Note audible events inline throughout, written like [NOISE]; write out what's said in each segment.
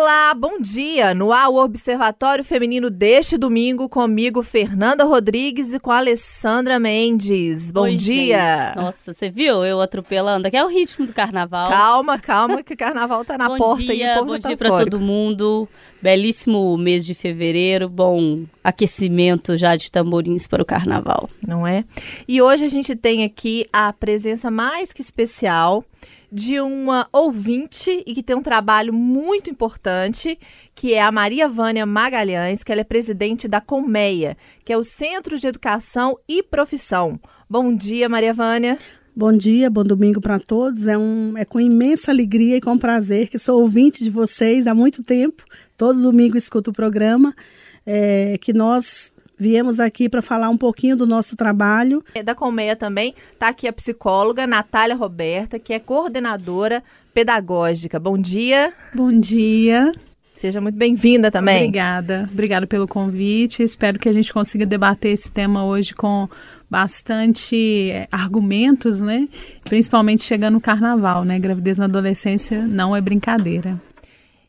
Olá, bom dia! No ar, o Observatório Feminino deste domingo, comigo, Fernanda Rodrigues e com a Alessandra Mendes. Bom Oi, dia! gente. Nossa, você viu eu atropelando? Que é o ritmo do carnaval. Calma, calma, que o carnaval tá na [LAUGHS] bom porta dia, e o povo bom tá dia pra eufórico. todo mundo. Belíssimo mês de fevereiro, bom aquecimento já de tamborins para o carnaval. Não é? E hoje a gente tem aqui a presença mais que especial de uma ouvinte e que tem um trabalho muito importante, que é a Maria Vânia Magalhães, que ela é presidente da Colmeia, que é o Centro de Educação e Profissão. Bom dia, Maria Vânia. Bom dia, bom domingo para todos. É, um, é com imensa alegria e com prazer que sou ouvinte de vocês há muito tempo. Todo domingo escuto o programa. É, que nós viemos aqui para falar um pouquinho do nosso trabalho. É Da Colmeia também está aqui a psicóloga Natália Roberta, que é coordenadora pedagógica. Bom dia. Bom dia. Seja muito bem-vinda também. Obrigada. Obrigada pelo convite. Espero que a gente consiga debater esse tema hoje com bastante eh, argumentos, né? Principalmente chegando no carnaval, né? Gravidez na adolescência não é brincadeira.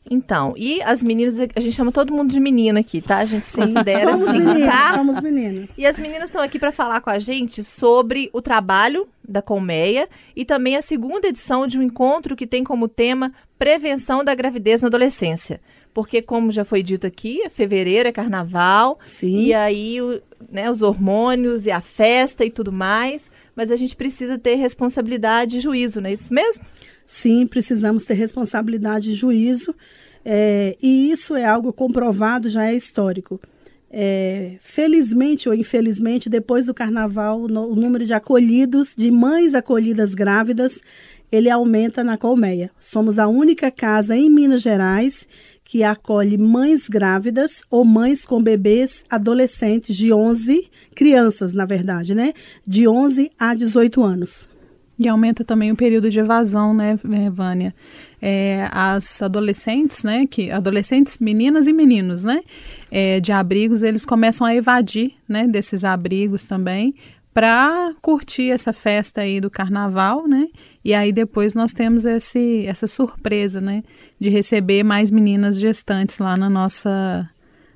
Então, e as meninas, a gente chama todo mundo de menina aqui, tá? A gente se considera [LAUGHS] somos assim, meninas, tá? somos meninas. E as meninas estão aqui para falar com a gente sobre o trabalho da Colmeia e também a segunda edição de um encontro que tem como tema Prevenção da Gravidez na Adolescência. Porque, como já foi dito aqui, é fevereiro, é carnaval, Sim. e aí o- né, os hormônios e a festa e tudo mais, mas a gente precisa ter responsabilidade e juízo, não é isso mesmo? Sim, precisamos ter responsabilidade e juízo, é, e isso é algo comprovado, já é histórico. É, felizmente ou infelizmente, depois do carnaval, no- o número de acolhidos, de mães acolhidas grávidas, ele aumenta na colmeia. Somos a única casa em Minas Gerais que acolhe mães grávidas ou mães com bebês adolescentes de 11, crianças, na verdade, né? De 11 a 18 anos. E aumenta também o período de evasão, né, eh, Vânia? É, as adolescentes, né, que adolescentes, meninas e meninos, né, é, de abrigos, eles começam a evadir, né, desses abrigos também, para curtir essa festa aí do carnaval, né? E aí depois nós temos esse, essa surpresa, né, de receber mais meninas gestantes lá na nossa,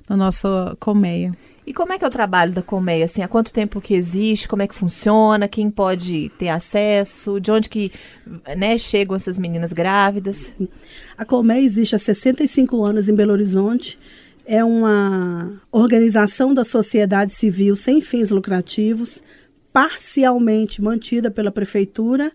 na nossa colmeia. E como é que é o trabalho da Colmeia? Assim, há quanto tempo que existe? Como é que funciona? Quem pode ter acesso? De onde que né, chegam essas meninas grávidas? A Colmeia existe há 65 anos em Belo Horizonte. É uma organização da sociedade civil sem fins lucrativos, parcialmente mantida pela prefeitura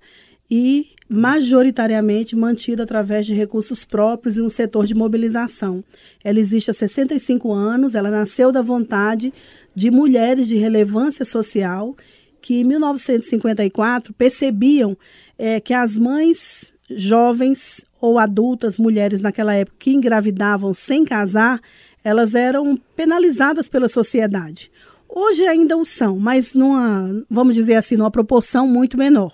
e majoritariamente mantida através de recursos próprios e um setor de mobilização. Ela existe há 65 anos, ela nasceu da vontade de mulheres de relevância social que em 1954 percebiam eh, que as mães jovens ou adultas, mulheres naquela época que engravidavam sem casar, elas eram penalizadas pela sociedade. Hoje ainda o são, mas numa, vamos dizer assim, numa proporção muito menor.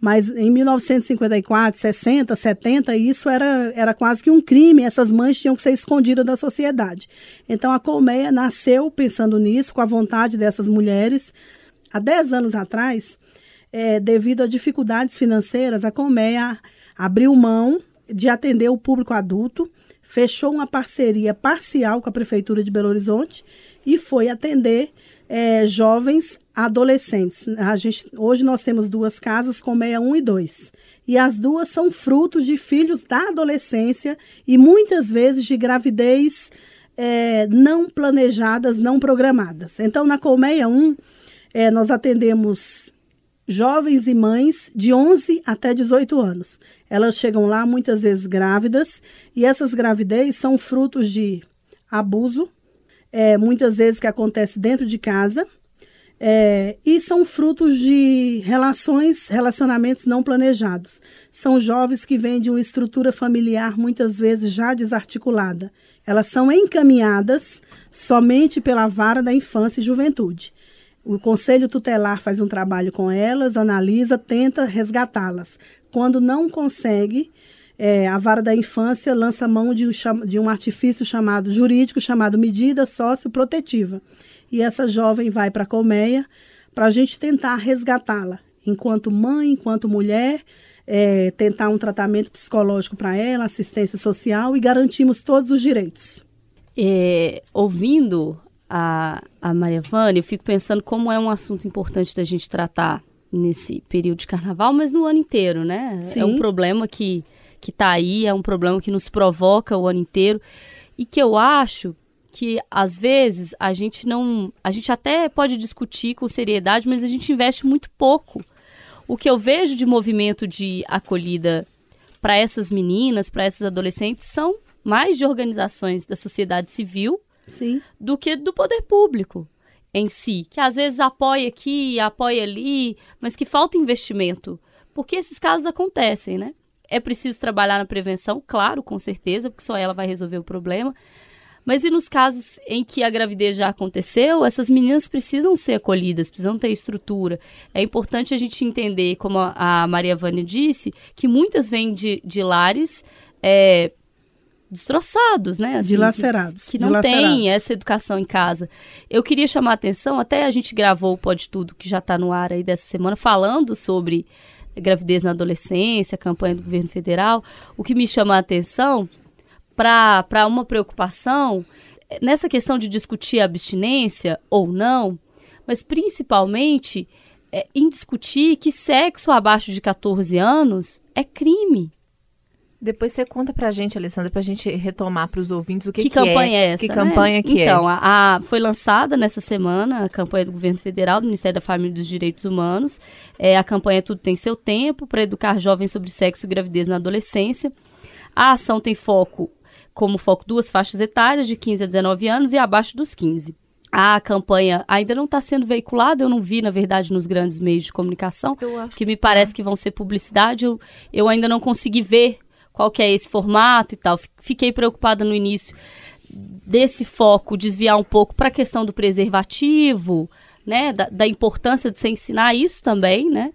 Mas em 1954, 60, 70, isso era, era quase que um crime. Essas mães tinham que ser escondidas da sociedade. Então a Colmeia nasceu pensando nisso, com a vontade dessas mulheres. Há 10 anos atrás, eh, devido a dificuldades financeiras, a Colmeia abriu mão de atender o público adulto, fechou uma parceria parcial com a Prefeitura de Belo Horizonte e foi atender eh, jovens adolescentes. A gente, hoje nós temos duas casas com meia 1 e 2. E as duas são frutos de filhos da adolescência e muitas vezes de gravidez eh, não planejadas, não programadas. Então, na Colmeia 1, eh, nós atendemos jovens e mães de 11 até 18 anos. Elas chegam lá muitas vezes grávidas e essas gravidez são frutos de abuso, é, muitas vezes que acontece dentro de casa, é, e são frutos de relações, relacionamentos não planejados. São jovens que vêm de uma estrutura familiar muitas vezes já desarticulada. Elas são encaminhadas somente pela vara da infância e juventude. O conselho tutelar faz um trabalho com elas, analisa, tenta resgatá-las. Quando não consegue, é, a vara da infância lança mão de um, de um artifício chamado jurídico chamado medida socioprotetiva. E essa jovem vai para a colmeia para a gente tentar resgatá-la, enquanto mãe, enquanto mulher, é, tentar um tratamento psicológico para ela, assistência social e garantimos todos os direitos. É, ouvindo a, a Maria Vânia, eu fico pensando como é um assunto importante da gente tratar nesse período de carnaval, mas no ano inteiro, né? Sim. É um problema que, que tá aí, é um problema que nos provoca o ano inteiro e que eu acho que às vezes a gente não, a gente até pode discutir com seriedade, mas a gente investe muito pouco. O que eu vejo de movimento de acolhida para essas meninas, para essas adolescentes, são mais de organizações da sociedade civil Sim. do que do poder público em si, que às vezes apoia aqui, apoia ali, mas que falta investimento, porque esses casos acontecem, né? É preciso trabalhar na prevenção, claro, com certeza, porque só ela vai resolver o problema. Mas e nos casos em que a gravidez já aconteceu, essas meninas precisam ser acolhidas, precisam ter estrutura. É importante a gente entender, como a Maria Vânia disse, que muitas vêm de, de lares é, destroçados, né? Assim, dilacerados. Que, que não tem essa educação em casa. Eu queria chamar a atenção, até a gente gravou o Pode Tudo, que já está no ar aí dessa semana, falando sobre gravidez na adolescência, campanha do governo federal. O que me chama a atenção para uma preocupação nessa questão de discutir a abstinência ou não, mas principalmente é, em discutir que sexo abaixo de 14 anos é crime. Depois você conta pra gente, Alessandra, pra gente retomar para os ouvintes o que, que, que campanha é, é essa. Que né? campanha que então, é. Então, a, a, foi lançada nessa semana a campanha do governo federal, do Ministério da Família e dos Direitos Humanos. É, a campanha Tudo Tem Seu Tempo, para educar jovens sobre sexo e gravidez na adolescência. A ação tem foco, como foco, duas faixas etárias, de 15 a 19 anos e abaixo dos 15 a campanha ainda não está sendo veiculada, eu não vi, na verdade, nos grandes meios de comunicação, que, que me parece que vão ser publicidade, eu, eu ainda não consegui ver qual que é esse formato e tal. Fiquei preocupada no início desse foco desviar um pouco para a questão do preservativo, né, da, da, importância de se ensinar isso também, né,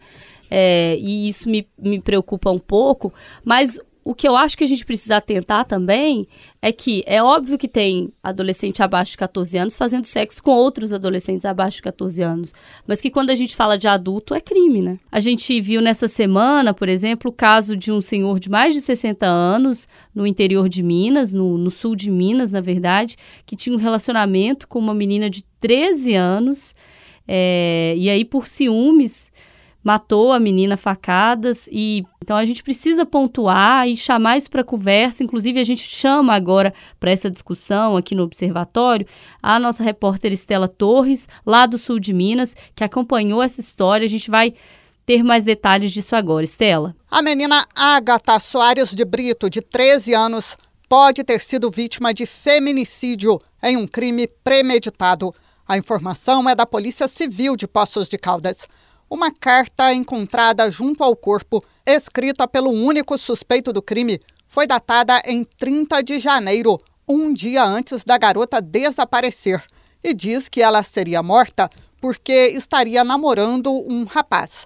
é, e isso me, me preocupa um pouco, mas o que eu acho que a gente precisa atentar também é que é óbvio que tem adolescente abaixo de 14 anos fazendo sexo com outros adolescentes abaixo de 14 anos, mas que quando a gente fala de adulto é crime, né? A gente viu nessa semana, por exemplo, o caso de um senhor de mais de 60 anos no interior de Minas, no, no sul de Minas, na verdade, que tinha um relacionamento com uma menina de 13 anos, é, e aí por ciúmes matou a menina facadas e então a gente precisa pontuar e chamar isso para conversa. Inclusive a gente chama agora para essa discussão aqui no observatório a nossa repórter Estela Torres, lá do sul de Minas, que acompanhou essa história. A gente vai ter mais detalhes disso agora. Estela. A menina Agatha Soares de Brito, de 13 anos, pode ter sido vítima de feminicídio em um crime premeditado. A informação é da Polícia Civil de Poços de Caldas uma carta encontrada junto ao corpo, escrita pelo único suspeito do crime, foi datada em 30 de janeiro, um dia antes da garota desaparecer, e diz que ela seria morta porque estaria namorando um rapaz.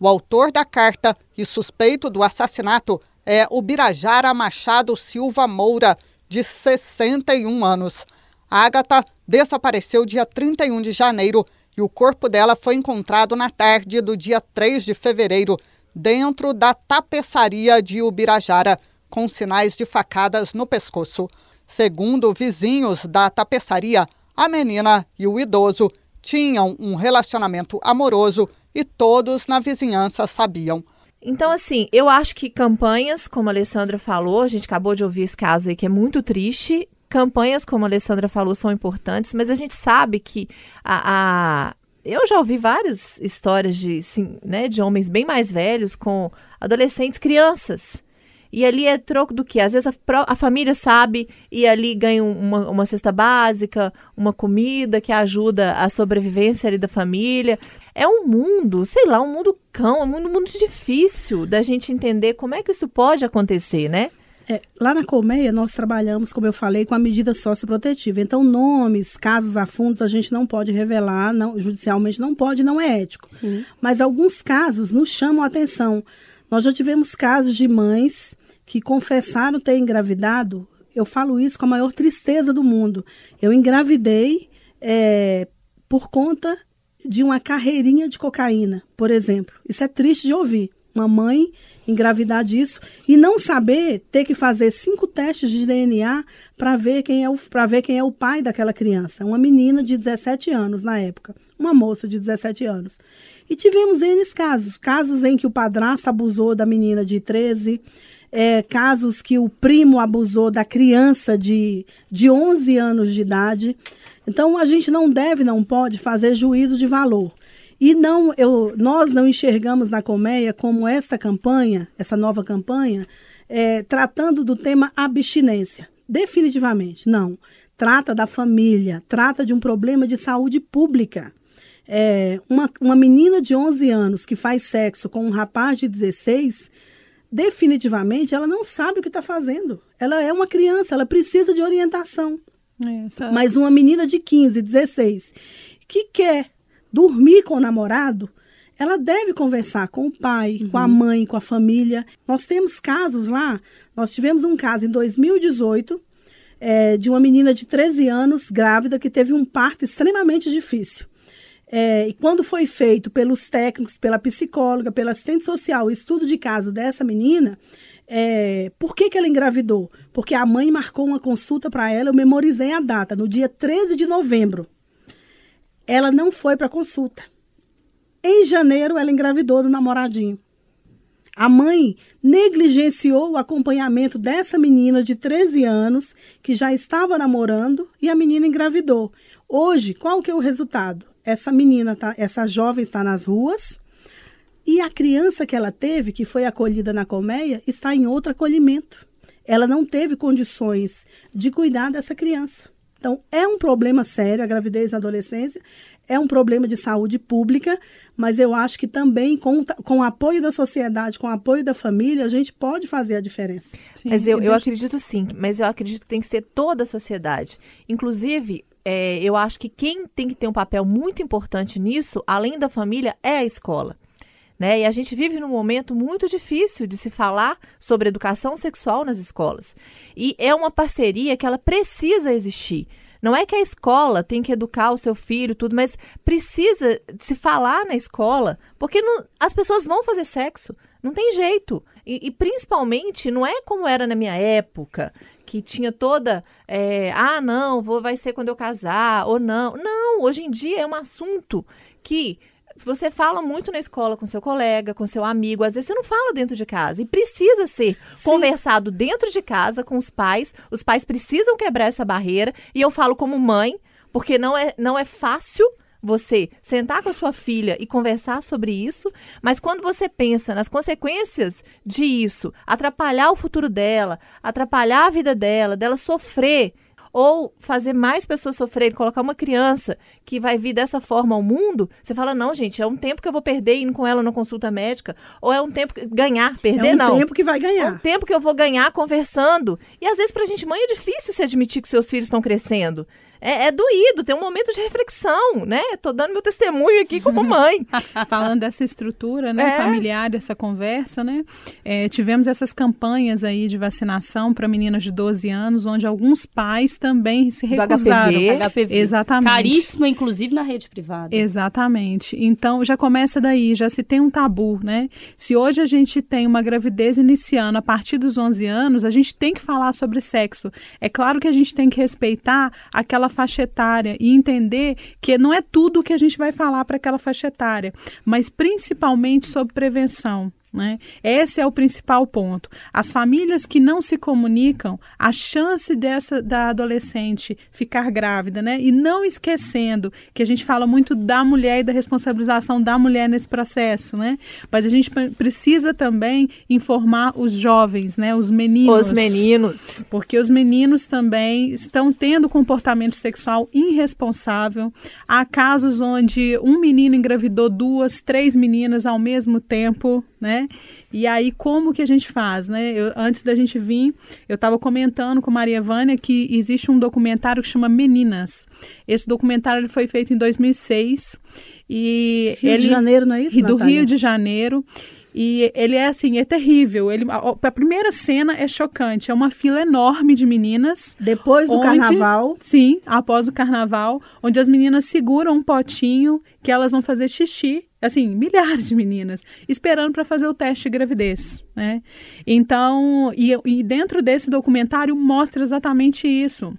O autor da carta e suspeito do assassinato é o Birajara Machado Silva Moura, de 61 anos. Agatha desapareceu dia 31 de janeiro e o corpo dela foi encontrado na tarde do dia 3 de fevereiro, dentro da tapeçaria de Ubirajara, com sinais de facadas no pescoço. Segundo vizinhos da tapeçaria, a menina e o idoso tinham um relacionamento amoroso e todos na vizinhança sabiam. Então, assim, eu acho que campanhas, como a Alessandra falou, a gente acabou de ouvir esse caso aí que é muito triste, campanhas, como a Alessandra falou, são importantes, mas a gente sabe que a, a eu já ouvi várias histórias de, né, de homens bem mais velhos com adolescentes, crianças. E ali é troco do que? Às vezes a, a família sabe e ali ganha uma, uma cesta básica, uma comida que ajuda a sobrevivência ali da família. É um mundo, sei lá, um mundo cão, um mundo muito difícil da gente entender como é que isso pode acontecer, né? É, lá na Colmeia, nós trabalhamos, como eu falei, com a medida socioprotetiva. Então, nomes, casos a fundos, a gente não pode revelar, não, judicialmente não pode, não é ético. Sim. Mas alguns casos nos chamam a atenção. Nós já tivemos casos de mães que confessaram ter engravidado. Eu falo isso com a maior tristeza do mundo. Eu engravidei é, por conta de uma carreirinha de cocaína, por exemplo. Isso é triste de ouvir uma mãe engravidar disso e não saber ter que fazer cinco testes de DNA para ver quem é o para ver quem é o pai daquela criança, uma menina de 17 anos na época, uma moça de 17 anos. E tivemos N casos, casos em que o padrasto abusou da menina de 13, é, casos que o primo abusou da criança de, de 11 anos de idade. Então, a gente não deve, não pode fazer juízo de valor. E não, eu, nós não enxergamos na colmeia como esta campanha, essa nova campanha, é, tratando do tema abstinência. Definitivamente, não. Trata da família, trata de um problema de saúde pública. É, uma, uma menina de 11 anos que faz sexo com um rapaz de 16, definitivamente ela não sabe o que está fazendo. Ela é uma criança, ela precisa de orientação. Essa... Mas uma menina de 15, 16, que quer dormir com o namorado, ela deve conversar com o pai, uhum. com a mãe, com a família. Nós temos casos lá, nós tivemos um caso em 2018 é, de uma menina de 13 anos, grávida, que teve um parto extremamente difícil. É, e quando foi feito pelos técnicos, pela psicóloga, pela assistente social, o estudo de caso dessa menina, é, por que, que ela engravidou? Porque a mãe marcou uma consulta para ela, eu memorizei a data, no dia 13 de novembro. Ela não foi para consulta. Em janeiro, ela engravidou do namoradinho. A mãe negligenciou o acompanhamento dessa menina de 13 anos, que já estava namorando, e a menina engravidou. Hoje, qual que é o resultado? Essa menina, tá, essa jovem está nas ruas, e a criança que ela teve, que foi acolhida na colmeia, está em outro acolhimento. Ela não teve condições de cuidar dessa criança. Então, é um problema sério a gravidez na adolescência, é um problema de saúde pública, mas eu acho que também, com, com o apoio da sociedade, com o apoio da família, a gente pode fazer a diferença. Sim, mas eu, eu acredito sim, mas eu acredito que tem que ser toda a sociedade. Inclusive, é, eu acho que quem tem que ter um papel muito importante nisso, além da família, é a escola. Né? E a gente vive num momento muito difícil de se falar sobre educação sexual nas escolas. E é uma parceria que ela precisa existir. Não é que a escola tem que educar o seu filho, tudo, mas precisa se falar na escola, porque não, as pessoas vão fazer sexo. Não tem jeito. E, e, principalmente, não é como era na minha época, que tinha toda. É, ah, não, vou, vai ser quando eu casar, ou não. Não, hoje em dia é um assunto que você fala muito na escola com seu colega, com seu amigo, às vezes você não fala dentro de casa. E precisa ser Sim. conversado dentro de casa com os pais. Os pais precisam quebrar essa barreira. E eu falo como mãe, porque não é, não é fácil você sentar com a sua filha e conversar sobre isso, mas quando você pensa nas consequências de isso, atrapalhar o futuro dela, atrapalhar a vida dela, dela sofrer ou fazer mais pessoas sofrerem, colocar uma criança que vai vir dessa forma ao mundo, você fala, não, gente, é um tempo que eu vou perder indo com ela na consulta médica, ou é um tempo que ganhar, perder é um não. É um tempo que vai ganhar. É um tempo que eu vou ganhar conversando. E às vezes pra gente mãe é difícil se admitir que seus filhos estão crescendo é, é doído, tem um momento de reflexão, né? Tô dando meu testemunho aqui como mãe. [LAUGHS] Falando dessa estrutura né, é. familiar, dessa conversa, né? É, tivemos essas campanhas aí de vacinação para meninas de 12 anos, onde alguns pais também se recusaram. Do HPV. HPV. Exatamente. Caríssima, inclusive, na rede privada. Exatamente. Então, já começa daí, já se tem um tabu, né? Se hoje a gente tem uma gravidez iniciando a partir dos 11 anos, a gente tem que falar sobre sexo. É claro que a gente tem que respeitar aquela faixa etária e entender que não é tudo que a gente vai falar para aquela faixa etária, mas principalmente sobre prevenção. Né? Esse é o principal ponto. As famílias que não se comunicam, a chance dessa da adolescente ficar grávida, né? E não esquecendo que a gente fala muito da mulher e da responsabilização da mulher nesse processo, né? Mas a gente precisa também informar os jovens, né? Os meninos. Os meninos. Porque os meninos também estão tendo comportamento sexual irresponsável. Há casos onde um menino engravidou duas, três meninas ao mesmo tempo, né? E aí, como que a gente faz, né? Eu, antes da gente vir, eu estava comentando com Maria Vânia que existe um documentário que chama Meninas. Esse documentário ele foi feito em 2006 e Rio ele, de Janeiro, não é isso? Do Rio de Janeiro. E ele é assim, é terrível. Ele, a, a, primeira cena é chocante. É uma fila enorme de meninas. Depois do onde, carnaval? Sim, após o carnaval, onde as meninas seguram um potinho que elas vão fazer xixi assim, milhares de meninas esperando para fazer o teste de gravidez, né? Então, e, e dentro desse documentário mostra exatamente isso.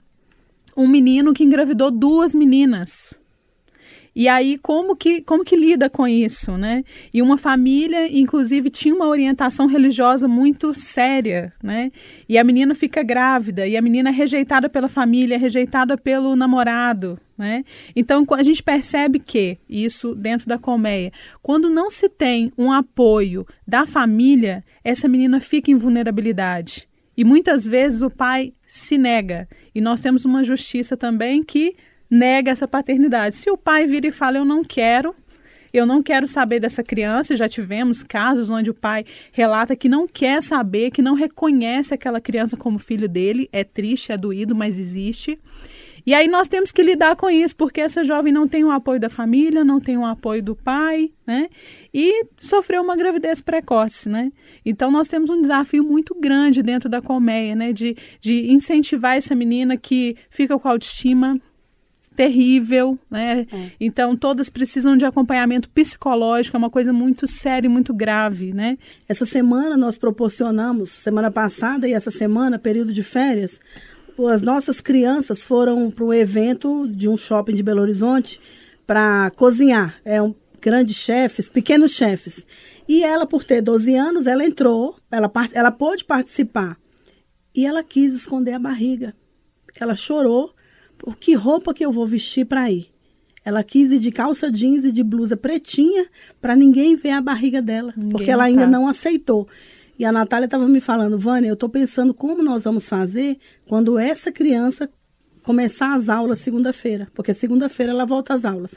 Um menino que engravidou duas meninas. E aí, como que, como que lida com isso, né? E uma família, inclusive, tinha uma orientação religiosa muito séria, né? E a menina fica grávida, e a menina é rejeitada pela família, é rejeitada pelo namorado, né? Então, a gente percebe que, isso dentro da colmeia, quando não se tem um apoio da família, essa menina fica em vulnerabilidade. E muitas vezes o pai se nega. E nós temos uma justiça também que nega essa paternidade. Se o pai vira e fala, eu não quero, eu não quero saber dessa criança, já tivemos casos onde o pai relata que não quer saber, que não reconhece aquela criança como filho dele, é triste, é doído, mas existe. E aí nós temos que lidar com isso, porque essa jovem não tem o apoio da família, não tem o apoio do pai, né? E sofreu uma gravidez precoce, né? Então nós temos um desafio muito grande dentro da colmeia, né? De, de incentivar essa menina que fica com autoestima terrível, né? É. Então todas precisam de acompanhamento psicológico, é uma coisa muito séria e muito grave, né? Essa semana nós proporcionamos, semana passada e essa semana, período de férias, as nossas crianças foram para um evento de um shopping de Belo Horizonte para cozinhar. É um grandes chefes, pequenos chefes. E ela, por ter 12 anos, ela entrou, ela, ela pôde participar. E ela quis esconder a barriga. Ela chorou por que roupa que eu vou vestir para ir? Ela quis ir de calça jeans e de blusa pretinha para ninguém ver a barriga dela, ninguém porque ela ainda não aceitou. E a Natália estava me falando, Vânia, eu estou pensando como nós vamos fazer quando essa criança começar as aulas segunda-feira, porque segunda-feira ela volta às aulas.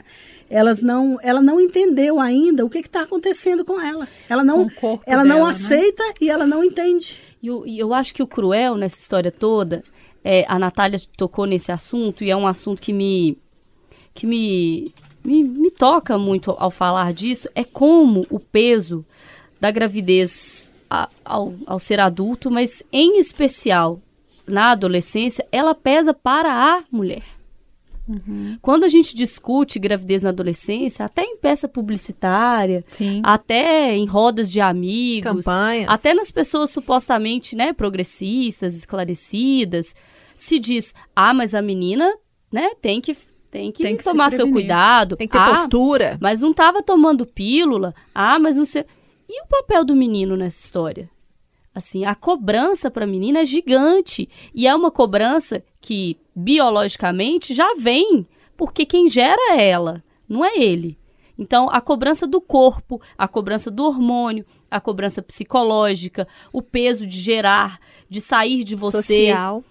Elas não, ela não entendeu ainda o que está acontecendo com ela. Ela não, ela dela, não né? aceita né? e ela não entende. E eu, eu acho que o cruel nessa história toda é, a Natália tocou nesse assunto e é um assunto que me que me, me, me toca muito ao falar disso, é como o peso da gravidez a, ao, ao ser adulto, mas em especial na adolescência, ela pesa para a mulher. Uhum. Quando a gente discute gravidez na adolescência, até em peça publicitária, Sim. até em rodas de amigos, Campanhas. até nas pessoas supostamente né, progressistas, esclarecidas, se diz: ah, mas a menina né, tem que tem que, tem que tomar seu cuidado. Tem que ter ah, postura. Mas não estava tomando pílula. Ah, mas não sei. E o papel do menino nessa história? Assim, a cobrança para a menina é gigante. E é uma cobrança que, biologicamente, já vem, porque quem gera é ela, não é ele. Então, a cobrança do corpo, a cobrança do hormônio, a cobrança psicológica, o peso de gerar, de sair de você. Social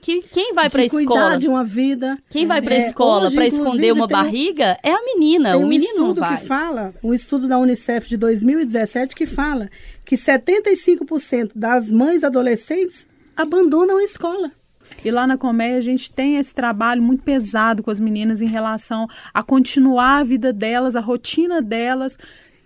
que quem vai para a escola? cuidar de uma vida. Quem vai para a é, escola para esconder uma barriga é a menina, o menino um estudo não vai. que fala, um estudo da UNICEF de 2017 que fala que 75% das mães adolescentes abandonam a escola. E lá na Coméia a gente tem esse trabalho muito pesado com as meninas em relação a continuar a vida delas, a rotina delas,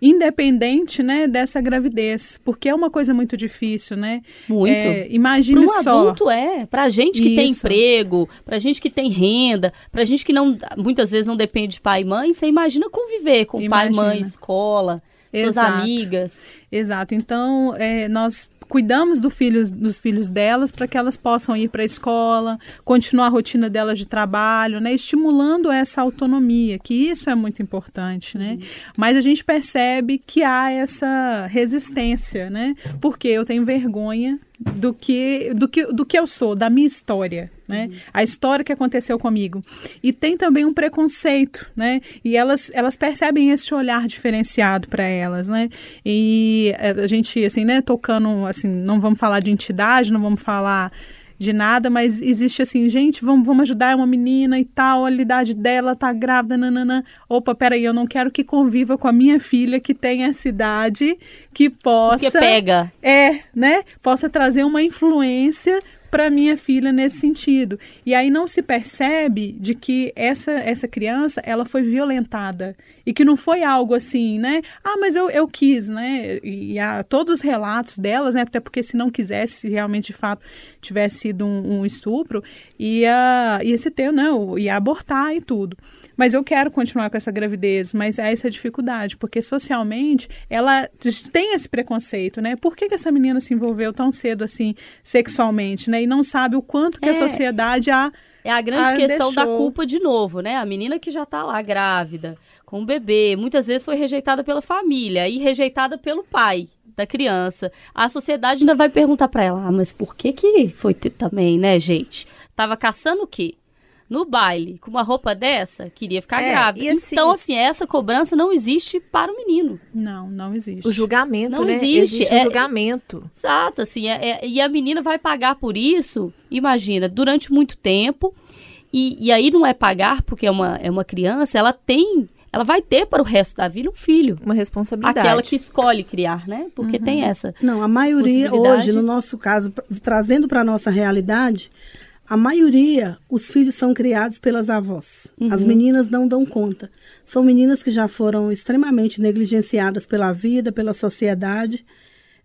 independente, né, dessa gravidez, porque é uma coisa muito difícil, né? Muito. É, imagine Pro só. adulto é, pra gente que Isso. tem emprego, pra gente que tem renda, pra gente que não muitas vezes não depende de pai e mãe, você imagina conviver com imagina. pai, mãe, escola, suas Exato. amigas. Exato. Então, é, nós cuidamos do dos filhos delas para que elas possam ir para a escola, continuar a rotina delas de trabalho, né? Estimulando essa autonomia, que isso é muito importante, né? Uhum. Mas a gente percebe que há essa resistência, né? Porque eu tenho vergonha do que, do que, do que eu sou, da minha história, né? Uhum. A história que aconteceu comigo. E tem também um preconceito, né? E elas, elas percebem esse olhar diferenciado para elas, né? E eh, a gente, assim, né, tocando, assim, não vamos falar de entidade, não vamos falar de nada, mas existe assim, gente, vamos, vamos ajudar uma menina e tal, a idade dela tá grávida, nananã. Opa, peraí, eu não quero que conviva com a minha filha que tem essa idade, que possa... Que pega. É, né? Possa trazer uma influência para minha filha nesse sentido. E aí não se percebe de que essa, essa criança ela foi violentada e que não foi algo assim, né? Ah, mas eu, eu quis, né? E há todos os relatos delas, né? Até porque se não quisesse, se realmente de fato tivesse sido um, um estupro, ia, ia se ter, né? Ia abortar e tudo. Mas eu quero continuar com essa gravidez, mas é essa dificuldade, porque socialmente ela tem esse preconceito, né? Por que, que essa menina se envolveu tão cedo assim sexualmente, né? E não sabe o quanto que é. a sociedade a é a grande a questão deixou. da culpa de novo, né? A menina que já tá lá grávida, com o bebê, muitas vezes foi rejeitada pela família e rejeitada pelo pai da criança. A sociedade ainda vai perguntar para ela: "Ah, mas por que que foi também, né, gente? Tava caçando o quê?" No baile com uma roupa dessa, queria ficar é, grávida. Assim, então, assim, essa cobrança não existe para o menino. Não, não existe. O julgamento, não né? Existe, existe é, o julgamento. Exato, assim, é, é, e a menina vai pagar por isso, imagina, durante muito tempo. E, e aí não é pagar porque é uma, é uma criança, ela tem ela vai ter para o resto da vida um filho. Uma responsabilidade. Aquela que escolhe criar, né? Porque uhum. tem essa. Não, a maioria hoje, no nosso caso, trazendo para a nossa realidade, a maioria, os filhos são criados pelas avós. Uhum. As meninas não dão conta. São meninas que já foram extremamente negligenciadas pela vida, pela sociedade.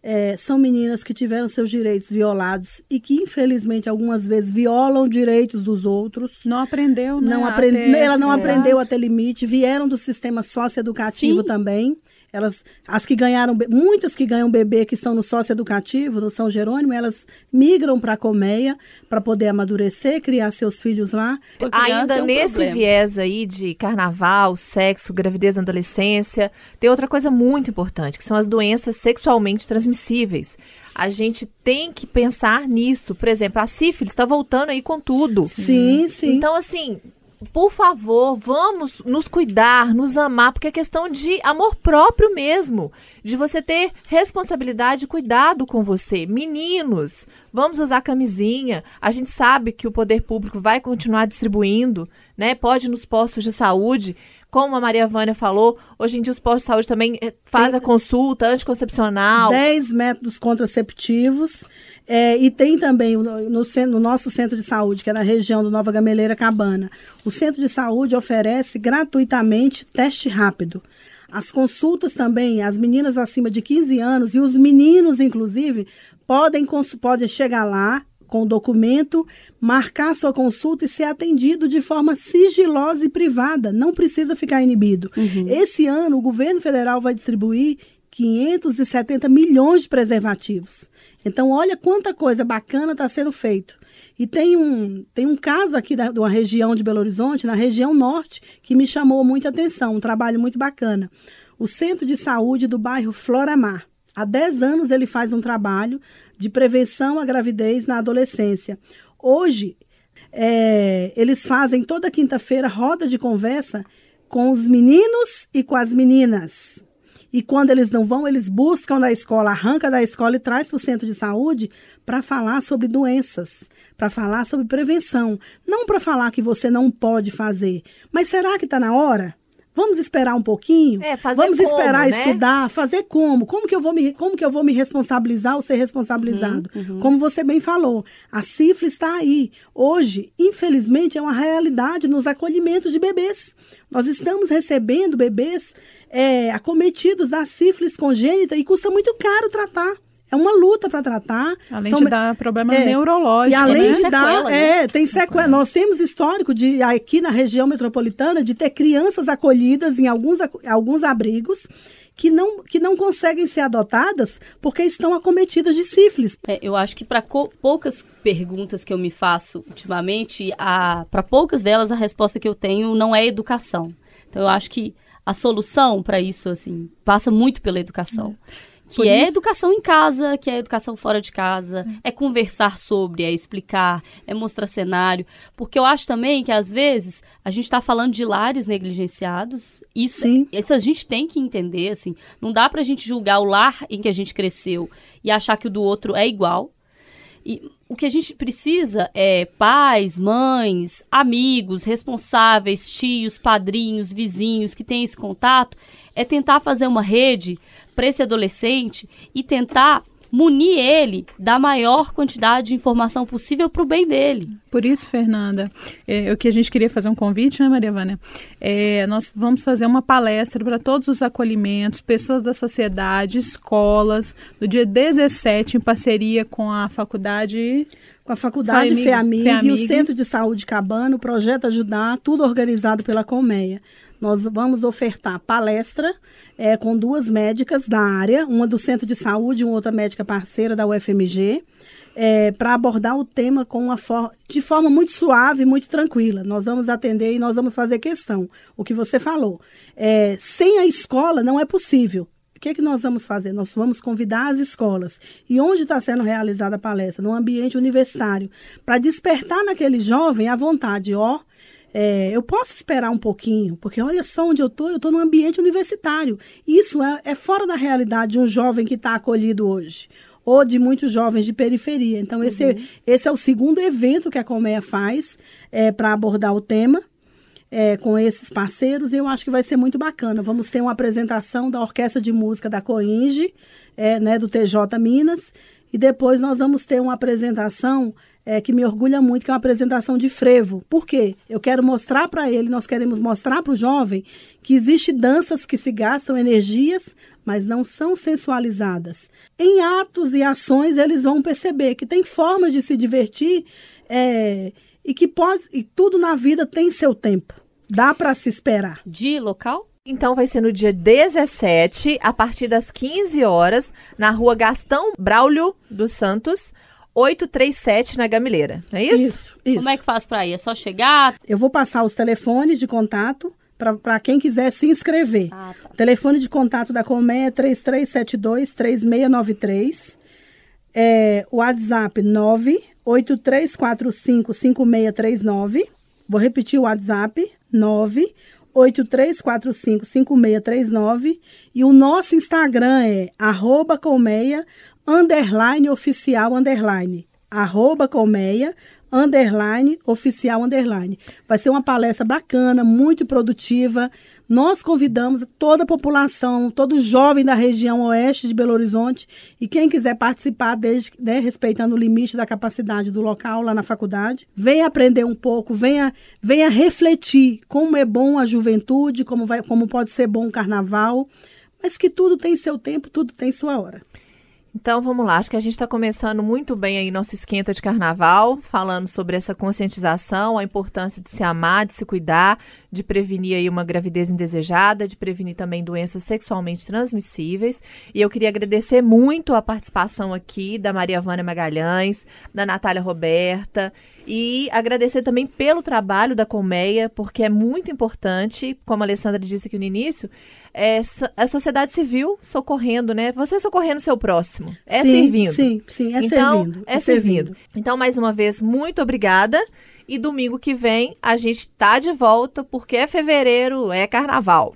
É, são meninas que tiveram seus direitos violados e que, infelizmente, algumas vezes violam direitos dos outros. Não aprendeu, né? Não aprend... Ela não aprendeu a ter limite. Vieram do sistema socioeducativo Sim. também. Elas, as que ganharam, muitas que ganham bebê que estão no sócio educativo, no São Jerônimo, elas migram para a colmeia para poder amadurecer, criar seus filhos lá. Ainda é um nesse problema. viés aí de carnaval, sexo, gravidez na adolescência, tem outra coisa muito importante, que são as doenças sexualmente transmissíveis. A gente tem que pensar nisso. Por exemplo, a sífilis está voltando aí com tudo. Sim, sim. Então, assim, por favor, vamos nos cuidar, nos amar, porque é questão de amor próprio mesmo, de você ter responsabilidade e cuidado com você. Meninos, vamos usar camisinha. A gente sabe que o poder público vai continuar distribuindo, né? Pode nos postos de saúde, como a Maria Vânia falou, hoje em dia os postos de saúde também eh, fazem a consulta anticoncepcional. 10 métodos contraceptivos. É, e tem também no, no, no, nosso centro de saúde, que é na região do Nova Gameleira Cabana. O centro de saúde oferece gratuitamente teste rápido. As consultas também, as meninas acima de 15 anos e os meninos, inclusive, podem, podem chegar lá com o documento, marcar sua consulta e ser atendido de forma sigilosa e privada. Não precisa ficar inibido. Uhum. Esse ano, o governo federal vai distribuir 570 milhões de preservativos. Então, olha quanta coisa bacana está sendo feito. E tem um, tem um caso aqui da, de uma região de Belo Horizonte, na região norte, que me chamou muita atenção, um trabalho muito bacana. O Centro de Saúde do bairro Floramar. Há 10 anos ele faz um trabalho de prevenção à gravidez na adolescência. Hoje, é, eles fazem toda quinta-feira roda de conversa com os meninos e com as meninas. E quando eles não vão, eles buscam da escola, arranca da escola e traz para o centro de saúde para falar sobre doenças, para falar sobre prevenção. Não para falar que você não pode fazer. Mas será que está na hora? Vamos esperar um pouquinho? É, fazer Vamos como, esperar né? estudar, fazer como? Como que eu vou me, como que eu vou me responsabilizar ou ser responsabilizado? Uhum, uhum. Como você bem falou, a sífilis está aí. Hoje, infelizmente, é uma realidade nos acolhimentos de bebês. Nós estamos recebendo bebês é, acometidos da sífilis congênita e custa muito caro tratar. É uma luta para tratar. Além São, de dar problemas é, neurológicos. E além né? de dar. Sequela, né? É, tem sequela. Nós temos histórico de, aqui na região metropolitana de ter crianças acolhidas em alguns, alguns abrigos que não, que não conseguem ser adotadas porque estão acometidas de sífilis. É, eu acho que para poucas perguntas que eu me faço ultimamente, para poucas delas a resposta que eu tenho não é educação. Então eu acho que a solução para isso assim passa muito pela educação. É. Que é educação em casa, que é educação fora de casa, é. é conversar sobre, é explicar, é mostrar cenário. Porque eu acho também que, às vezes, a gente está falando de lares negligenciados. Isso, Sim. isso a gente tem que entender, assim. Não dá para a gente julgar o lar em que a gente cresceu e achar que o do outro é igual. E o que a gente precisa é pais, mães, amigos, responsáveis, tios, padrinhos, vizinhos que têm esse contato, é tentar fazer uma rede para esse adolescente e tentar munir ele da maior quantidade de informação possível para o bem dele. Por isso, Fernanda, é, o que a gente queria fazer um convite, né, Maria Vânia? É, nós vamos fazer uma palestra para todos os acolhimentos, pessoas da sociedade, escolas, no dia 17, em parceria com a faculdade com a Faculdade FEAMIG, FEAMIG, e o Centro de Saúde Cabana, o Projeto Ajudar, tudo organizado pela Colmeia. Nós vamos ofertar palestra é, com duas médicas da área, uma do Centro de Saúde e uma outra médica parceira da UFMG, é, para abordar o tema com uma for de forma muito suave, muito tranquila. Nós vamos atender e nós vamos fazer questão. O que você falou. É, sem a escola não é possível que, é que nós vamos fazer? Nós vamos convidar as escolas. E onde está sendo realizada a palestra? No ambiente universitário. Para despertar naquele jovem a vontade, ó. É, eu posso esperar um pouquinho, porque olha só onde eu estou, eu estou no ambiente universitário. Isso é, é fora da realidade de um jovem que está acolhido hoje ou de muitos jovens de periferia. Então, esse, uhum. esse é o segundo evento que a Colmeia faz é, para abordar o tema é, com esses parceiros, eu acho que vai ser muito bacana. Vamos ter uma apresentação da Orquestra de Música da Coinge, é, né, do TJ Minas, e depois nós vamos ter uma apresentação é, que me orgulha muito, que é uma apresentação de frevo. Por quê? Eu quero mostrar para ele, nós queremos mostrar para o jovem que existem danças que se gastam energias, mas não são sensualizadas. Em atos e ações, eles vão perceber que tem formas de se divertir é, e que pode, e tudo na vida tem seu tempo. Dá para se esperar. De local? Então vai ser no dia 17, a partir das 15 horas, na rua Gastão Braulio dos Santos, 837 na Gamileira. Não é isso? Isso, isso. Como é que faz para ir? É só chegar? Eu vou passar os telefones de contato para quem quiser se inscrever. Ah, tá. O telefone de contato da Comé é 3372-3693. É, o WhatsApp 983455639. Vou repetir o WhatsApp 983455639 e o nosso Instagram é arroba colmeia underline oficial underline arroba colmeia underline oficial underline. Vai ser uma palestra bacana, muito produtiva. Nós convidamos toda a população, todo jovem da região oeste de Belo Horizonte e quem quiser participar, desde, né, respeitando o limite da capacidade do local lá na faculdade, venha aprender um pouco, venha, venha refletir como é bom a juventude, como, vai, como pode ser bom o carnaval, mas que tudo tem seu tempo, tudo tem sua hora. Então vamos lá, acho que a gente está começando muito bem aí nosso esquenta de carnaval, falando sobre essa conscientização, a importância de se amar, de se cuidar, de prevenir aí uma gravidez indesejada, de prevenir também doenças sexualmente transmissíveis. E eu queria agradecer muito a participação aqui da Maria Vânia Magalhães, da Natália Roberta e agradecer também pelo trabalho da Colmeia, porque é muito importante, como a Alessandra disse aqui no início, é a sociedade civil socorrendo, né? Você socorrendo o seu próximo. É sim, servindo. Sim, sim, é então, servindo. É, é servindo. servindo. Então, mais uma vez, muito obrigada. E domingo que vem a gente tá de volta, porque é fevereiro, é carnaval.